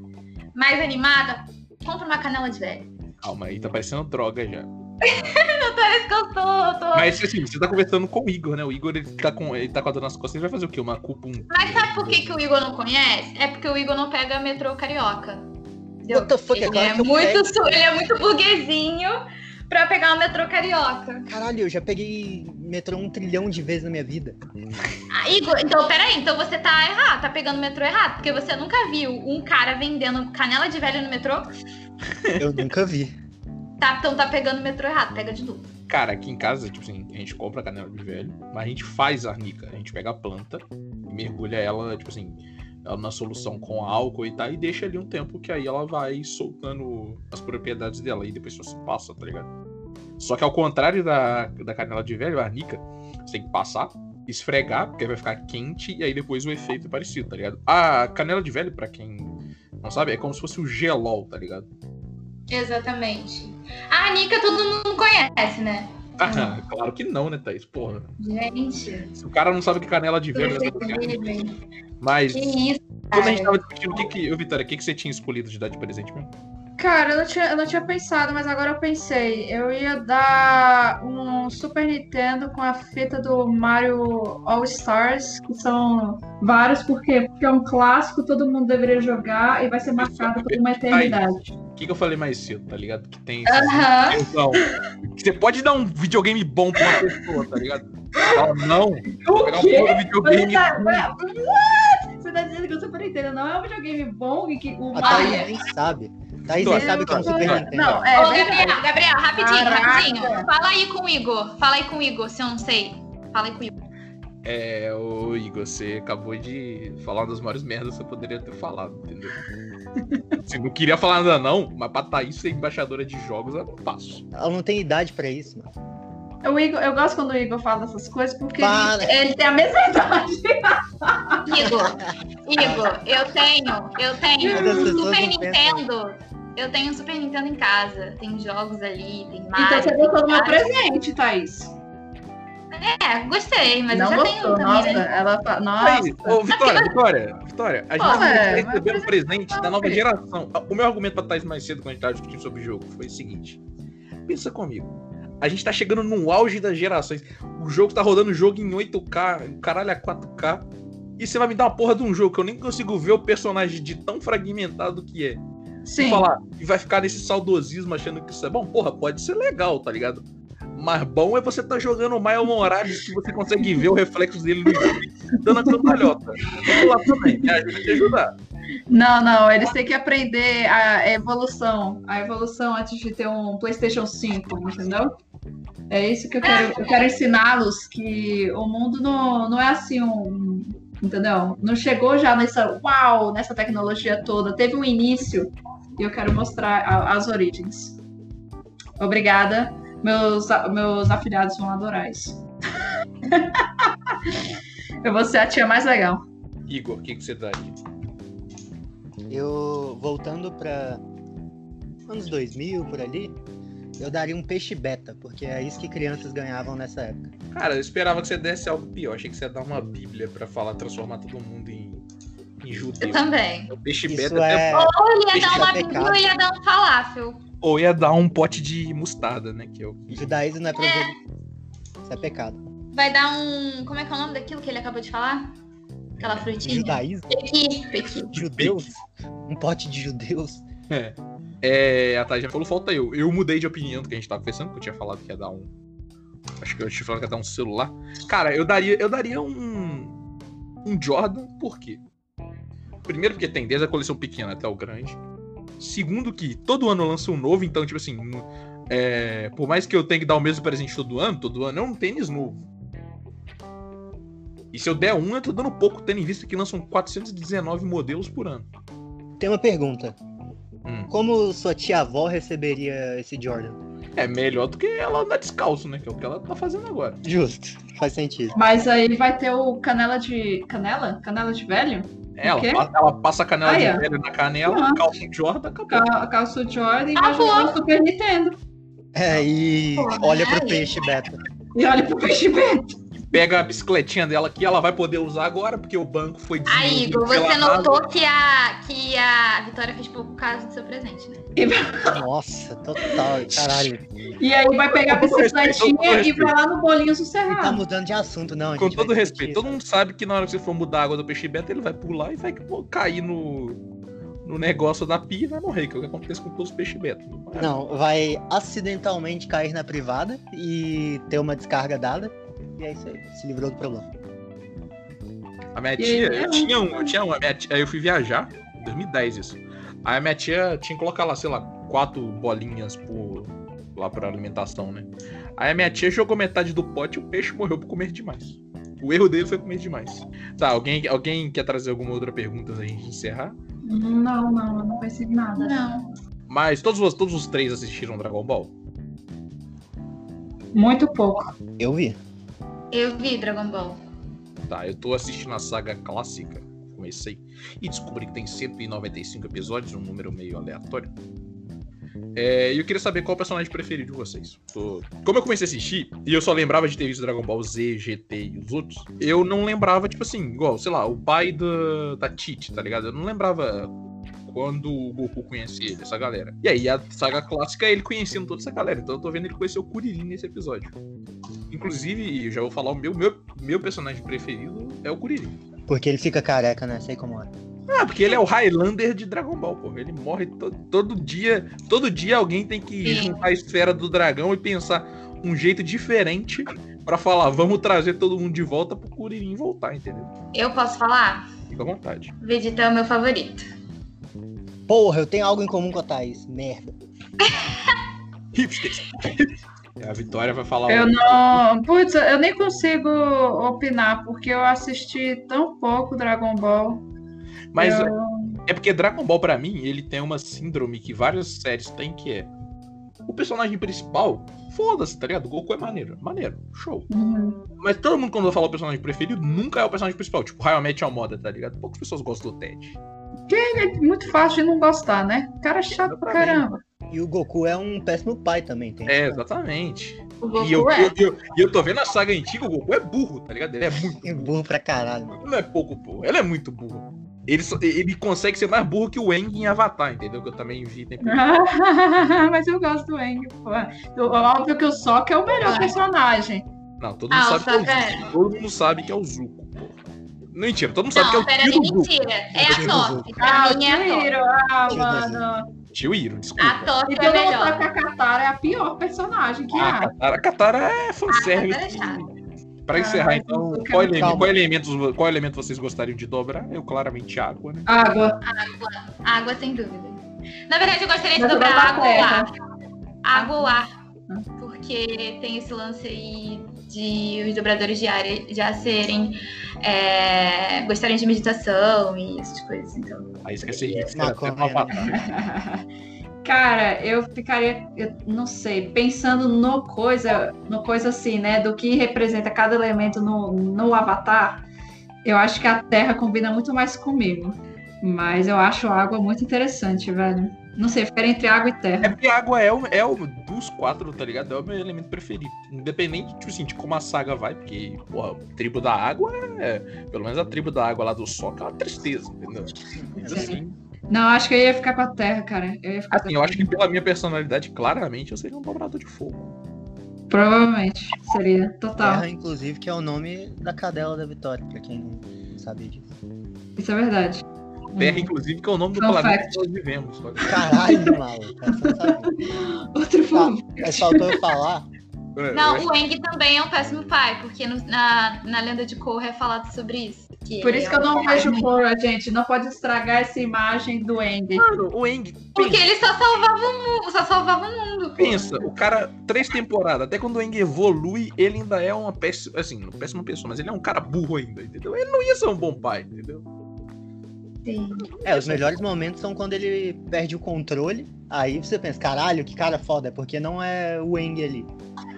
Mais animada. Compra uma canela de velho. Calma aí, tá parecendo droga já. Parece que eu tô, eu tô. Mas assim, você tá conversando com o Igor, né? O Igor ele tá com, ele tá com a dor nas costas, ele vai fazer o quê? Uma culpa um. Mas sabe por que, que o Igor não conhece? É porque o Igor não pega metrô carioca. What the fuck, é ele, é eu muito, su- ele é muito burguesinho pra pegar o metrô carioca. Caralho, eu já peguei metrô um trilhão de vezes na minha vida. Ah, Igor, então peraí, então você tá errado, tá pegando o metrô errado, porque você nunca viu um cara vendendo canela de velho no metrô? Eu nunca vi. Tá, então tá pegando o metrô errado, pega de novo. Cara, aqui em casa, tipo assim, a gente compra canela de velho, mas a gente faz arnica. A gente pega a planta mergulha ela, tipo assim, ela na solução com álcool e tal, e deixa ali um tempo que aí ela vai soltando as propriedades dela. E depois você passa, tá ligado? Só que ao contrário da, da canela de velho, a arnica, você tem que passar, esfregar, porque vai ficar quente, e aí depois o efeito é parecido, tá ligado? A canela de velho, pra quem não sabe, é como se fosse o gelol, tá ligado? Exatamente. A Anica todo mundo conhece, né? Ah, claro que não, né, Thaís? Porra. Gente, Se o cara não sabe que canela de velho é Mas que isso, quando a gente cara. tava discutindo o que que. Ô, Vitória, o que, que você tinha escolhido de dar de presente mesmo? Cara, eu não, tinha, eu não tinha pensado, mas agora eu pensei. Eu ia dar um Super Nintendo com a fita do Mario All Stars, que são vários, por quê? Porque é um clássico, todo mundo deveria jogar e vai ser marcado por uma eternidade. O que, que eu falei mais cedo, tá ligado? Que tem. Aham. Então, que você pode dar um videogame bom pra uma pessoa, tá ligado? Não, pegar um quê? porra videogame. Você tá, você tá dizendo que o Super Nintendo não é um videogame bom e que o Mario. Nem sabe. Vitória, nem sabe que é um. Nintendo. Não, é Ô. Gabriel, Gabriel, rapidinho, Caraca. rapidinho. Fala aí com o Igor. Fala aí com o Igor, se eu não sei. Fala aí com o Igor. É, ô Igor, você acabou de falar uma das maiores merdas que você poderia ter falado, entendeu? Você não queria falar nada, não, mas pra Thaís ser embaixadora de jogos, eu não passo. Ela não tem idade pra isso, mano. O Igor, eu gosto quando o Igor fala dessas coisas porque ele, ele tem a mesma idade. Igor, Igor, eu tenho, eu tenho um Super pensam. Eu tenho um Super Nintendo em casa. Tem jogos ali, tem Então Mario. você gostou do meu presente, Thaís. É, gostei, mas não eu já gostou, tenho nossa. também, né? Ela fa... Nossa. Aí, ô, Vitória, Vitória, Vitória, a gente tá é, recebendo mas um presente da nova geração. O meu argumento pra Thaís mais cedo, quando a gente tava discutindo sobre o jogo, foi o seguinte: pensa comigo. A gente tá chegando no auge das gerações. O jogo tá rodando o jogo em 8K, o caralho a 4K. E você vai me dar uma porra de um jogo que eu nem consigo ver o personagem de tão fragmentado que é. E Sim. falar, e vai ficar nesse saudosismo achando que isso é bom. Porra, pode ser legal, tá ligado? Mas bom é você tá jogando o Miles Morales que você consegue ver o reflexo dele no dando a cambalhota. Vamos lá também, me ajuda a te ajudar. Não, não, eles têm que aprender a evolução. A evolução antes de ter um PlayStation 5, entendeu? É isso que eu quero. Eu quero ensiná-los que o mundo não, não é assim um. Entendeu? Não chegou já nessa. Uau! Nessa tecnologia toda. Teve um início e eu quero mostrar a- as origens. Obrigada. Meus, meus afilhados vão adorar isso. eu vou ser a tia mais legal. Igor, o que, que você dá aí? Eu, voltando pra anos 2000, por ali, eu daria um peixe beta, porque é isso que crianças ganhavam nessa época. Cara, eu esperava que você desse algo pior. Achei que você ia dar uma bíblia pra falar, transformar todo mundo em, em judeu. Eu também. O peixe Isso beta até é... Ou ele ia dar uma pecado. bíblia ou ia dar um falafel. Ou ia dar um pote de mostarda, né? Que é o Judaísmo não é proibido. Isso é pecado. Vai dar um. Como é que é o nome daquilo que ele acabou de falar? Aquela frutinha? Judaísmo? Pequi, pequi. Judeus? Um pote de judeus? É. É, a Thay já falou, falta eu. Eu mudei de opinião do que a gente tava pensando, porque eu tinha falado que ia dar um. Acho que eu tinha falado que ia dar um celular. Cara, eu daria, eu daria um. Um Jordan, por quê? Primeiro, porque tem desde a coleção pequena até o grande. Segundo, que todo ano lança um novo, então, tipo assim. é, por mais que eu tenha que dar o mesmo presente todo ano, todo ano é um tênis novo. E se eu der um, eu tô dando pouco, tendo em vista que lançam 419 modelos por ano. Tem uma pergunta. Hum. Como sua tia-avó receberia esse Jordan? É melhor do que ela andar descalço, né? Que é o que ela tá fazendo agora. Justo, faz sentido. Mas aí vai ter o canela de. Canela? Canela de velho? É, ela, ela passa a canela Ah, de é. velho na canela, Ah. calça Jordan, acabou. Ca- Calça o Jordan e Ah, vai jogar pô. o Super Nintendo. É, e Pô, olha pro né? peixe beta. E olha pro peixe beta. Pega a bicicletinha dela que ela vai poder usar agora, porque o banco foi Aí, Igor, você notou que a, que a Vitória fez pouco caso do seu presente, né? Nossa, total, caralho. E aí vai pegar a bicicletinha e vai lá no bolinho Ele tá sossegado. mudando de assunto, não. Com todo respeito, isso. todo mundo sabe que na hora que você for mudar a água do peixe beta, ele vai pular e vai cair no, no negócio da pia e vai morrer, que é o que acontece com todos os peixes beta. Não, vai acidentalmente cair na privada e ter uma descarga dada. E é isso aí, se livrou do problema. A minha tia, aí, eu tinha um, eu tinha um, a minha tia- aí eu fui viajar, em 2010 isso. Aí a minha tia tinha que colocar lá, sei lá, quatro bolinhas por, lá pra alimentação, né? Aí a minha tia jogou metade do pote e o peixe morreu por comer demais. O erro dele foi comer demais. Tá, alguém, alguém quer trazer alguma outra pergunta da gente encerrar? Não, não, eu não percebi nada. Não. Mas todos, os- todos os três assistiram Dragon Ball? Muito pouco. Eu vi. Eu vi Dragon Ball. Tá, eu tô assistindo a saga clássica. Comecei. E descobri que tem 195 episódios, um número meio aleatório. É, eu queria saber qual o personagem preferido de vocês. Tô- Como eu comecei a assistir, e eu só lembrava de ter visto Dragon Ball Z, GT e os outros, eu não lembrava, tipo assim, igual, sei lá, o pai da Tite, tá ligado? Eu não lembrava quando o Goku conhecia ele, essa galera. E aí, a saga clássica é ele conhecendo toda essa galera. Então eu tô vendo ele conhecer o Kuririn nesse episódio. Inclusive, eu já vou falar, o meu, meu, meu personagem preferido é o Kuririn. Porque ele fica careca, né? Sei como é. Ah, porque ele é o Highlander de Dragon Ball, pô. Ele morre to- todo dia. Todo dia alguém tem que juntar a esfera do dragão e pensar um jeito diferente pra falar, vamos trazer todo mundo de volta pro Kuririn voltar, entendeu? Eu posso falar? Fica à vontade. Vegeta é o meu favorito. Porra, eu tenho algo em comum com a Thaís. Merda. Hipsters. a Vitória vai falar. Eu não. Putz, eu nem consigo opinar, porque eu assisti tão pouco Dragon Ball. Mas eu- é porque Dragon Ball, pra mim, ele tem uma síndrome que várias séries têm, que é. O personagem principal, foda-se, tá ligado? O Goku é maneiro. Maneiro, show. Uhum. Mas todo mundo, quando vai falar o personagem preferido, nunca é o personagem principal. Tipo, I Met Your Mother, tá ligado? Poucas pessoas gostam do Ted. É muito fácil de não gostar, né? O cara é chato pra Exatamente. caramba. E o Goku é um péssimo pai também, tem. É, exatamente. O Goku E eu, é. eu, eu- e eu tô vendo a saga antiga, o Goku é burro, tá ligado? Ele é muito É burro. burro pra caralho, mano. Não é pouco burro, ele é muito burro. Ele, só- ele consegue ser mais burro que o Eng em Avatar, entendeu? Que eu também vi. Tem... Mas eu gosto do Eng, pô. Óbvio que o Sokka é o melhor Ah. personagem. Não, todo mundo Ah, sabe que é o Zuko. Todo mundo sabe que é o Zuko. Mentira, todo mundo sabe Não, que é o do Zuko. mentira. É a do Top. Ah, o mim é a Top. Tiro, ah, Tio mano. Tio Iro, A desculpa. Top E é melhor. sabe que a Katara é a pior personagem que A há. A Katara é fanservice. Katara é chata. Pra encerrar, Ah, então, Zuko é qual, ele- qual elementos, qual elemento vocês gostariam de dobrar? Eu, claramente, água, né? Água. Água, sem dúvida. Na verdade, eu gostaria de dobrar água ou ar. Água ou ar. Porque tem esse lance aí de os dobradores de área já serem. É, gostarem de meditação e essas coisas. Então, Aí esqueci Avatar. Cara, eu ficaria, eu não sei, pensando no coisa, no coisa assim, né, do que representa cada elemento no, no Avatar, eu acho que a Terra combina muito mais comigo. Mas eu acho a água muito interessante, velho. Não sei, ficar entre água e É terra. porque a água é o, é o dos quatro, tá ligado? É o meu elemento preferido. Independente, tipo assim, de como a saga vai, porque, porra, a tribo da água é. Pelo menos a tribo da água lá do sol é uma tristeza, entendeu? Mas assim, Não, acho que eu ia ficar com a terra, cara. Eu ia ficar assim, eu acho que pela minha personalidade, claramente, eu seria um dobrador de fogo. Provavelmente seria, total. Terra, inclusive, que é o nome da cadela da Vitória, pra quem não sabia disso. Isso é verdade. Terra, inclusive, que é o nome do Fun planeta fact. que nós vivemos. Caralho, não sabia. Outro Tá, filme. mas faltou eu falar. É, eu não, acho- o Eng também é um péssimo pai, porque no- na, na lenda de Korra é falado sobre isso. que Por isso é que eu um não vejo. Korra, gente. Não pode estragar essa imagem do Eng. Mano, o Eng. Porque ele só salvava o mundo, só salvava o mundo. Pensa, o cara, três temporadas, até quando o Eng evolui, ele ainda é uma péssima, assim, não péssima pessoa, mas ele é um cara burro ainda, entendeu? Ele não ia ser um bom pai, entendeu? Sim. É, os melhores momentos são quando ele perde o controle. Aí você pensa, caralho, que cara foda, porque não é o Eng ali.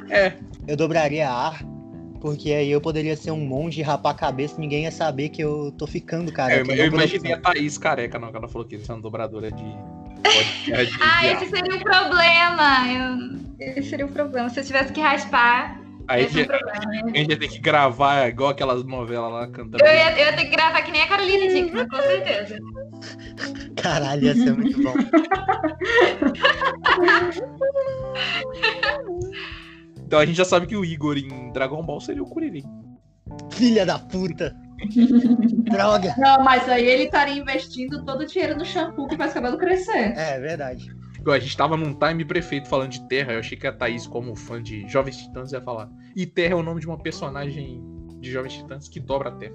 É, Eu dobraria ar, porque aí eu poderia ser um monge, rapar a cabeça ninguém ia saber que eu tô ficando, cara. eu, eu imaginei a Thaís careca, não, que ela falou que ele é uma dobradora de. de, de, Ah, de esse seria o problema. Eu- Esse seria o problema. Se eu tivesse que raspar, Aí esse é o a gente ia ter que gravar igual aquelas novelas lá cantando. Eu ia, eu ia ter que gravar que nem a Carolina Dickman, com certeza. Caralho, ia ser muito bom. Então a gente já sabe que o Igor em Dragon Ball seria o Kuririn. Filha da puta. Droga! Não, mas aí ele estaria investindo todo o dinheiro no shampoo que faz o cabelo crescer. É verdade. Pô, A gente tava num time prefeito falando de Terra. Eu achei que a Thaís, como fã de Jovens Titãs, ia falar. E Terra é o nome de uma personagem de Jovens Titãs que dobra a Terra.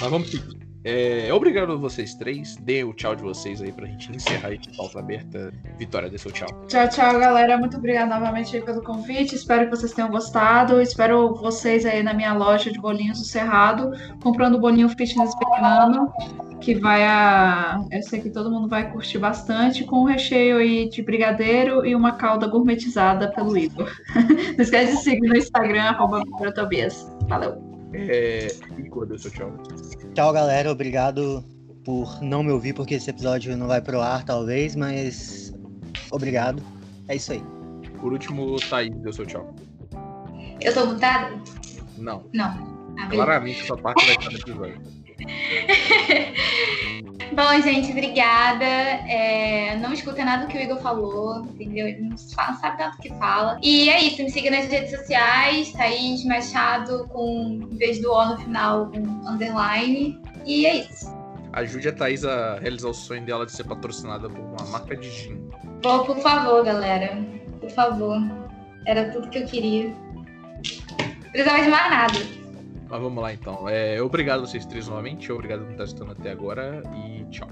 Mas vamos seguir. É, obrigado a vocês três. Dê o tchau de vocês aí pra gente encerrar esse pauta aberta. Vitória, dê seu tchau. Tchau, tchau, galera. Muito obrigada novamente pelo convite. Espero que vocês tenham gostado. Espero vocês aí na minha loja de bolinhos do Cerrado, comprando bolinho fitness vegano, que vai a. Eu sei que todo mundo vai curtir bastante, com um recheio aí de brigadeiro e uma calda gourmetizada pelo Igor. Não esquece de seguir no Instagram, arroba Tobias. Valeu. É, Igor, dê seu tchau. Tchau, galera. Obrigado por não me ouvir, porque esse episódio não vai pro ar, talvez, mas. Obrigado. É isso aí. Por último, Thaís, dê seu tchau. Eu tô mutada? Não. Não. Ah. Claramente essa parte vai estar no episódio. Bom, gente, obrigada. É, não escuta nada do que o Igor falou, entendeu? Ele não sabe tanto o que fala. E é isso, me siga nas redes sociais, Thaís Machado, com, em vez do O no final, com underline. E é isso. Ajude a Thaís a realizar o sonho dela de ser patrocinada por uma marca de gin. Pô, por favor, galera. Por favor. Era tudo que eu queria. Precisava de mais nada. Mas vamos lá então. É, obrigado a vocês três novamente. Obrigado por estar assistindo até agora e tchau.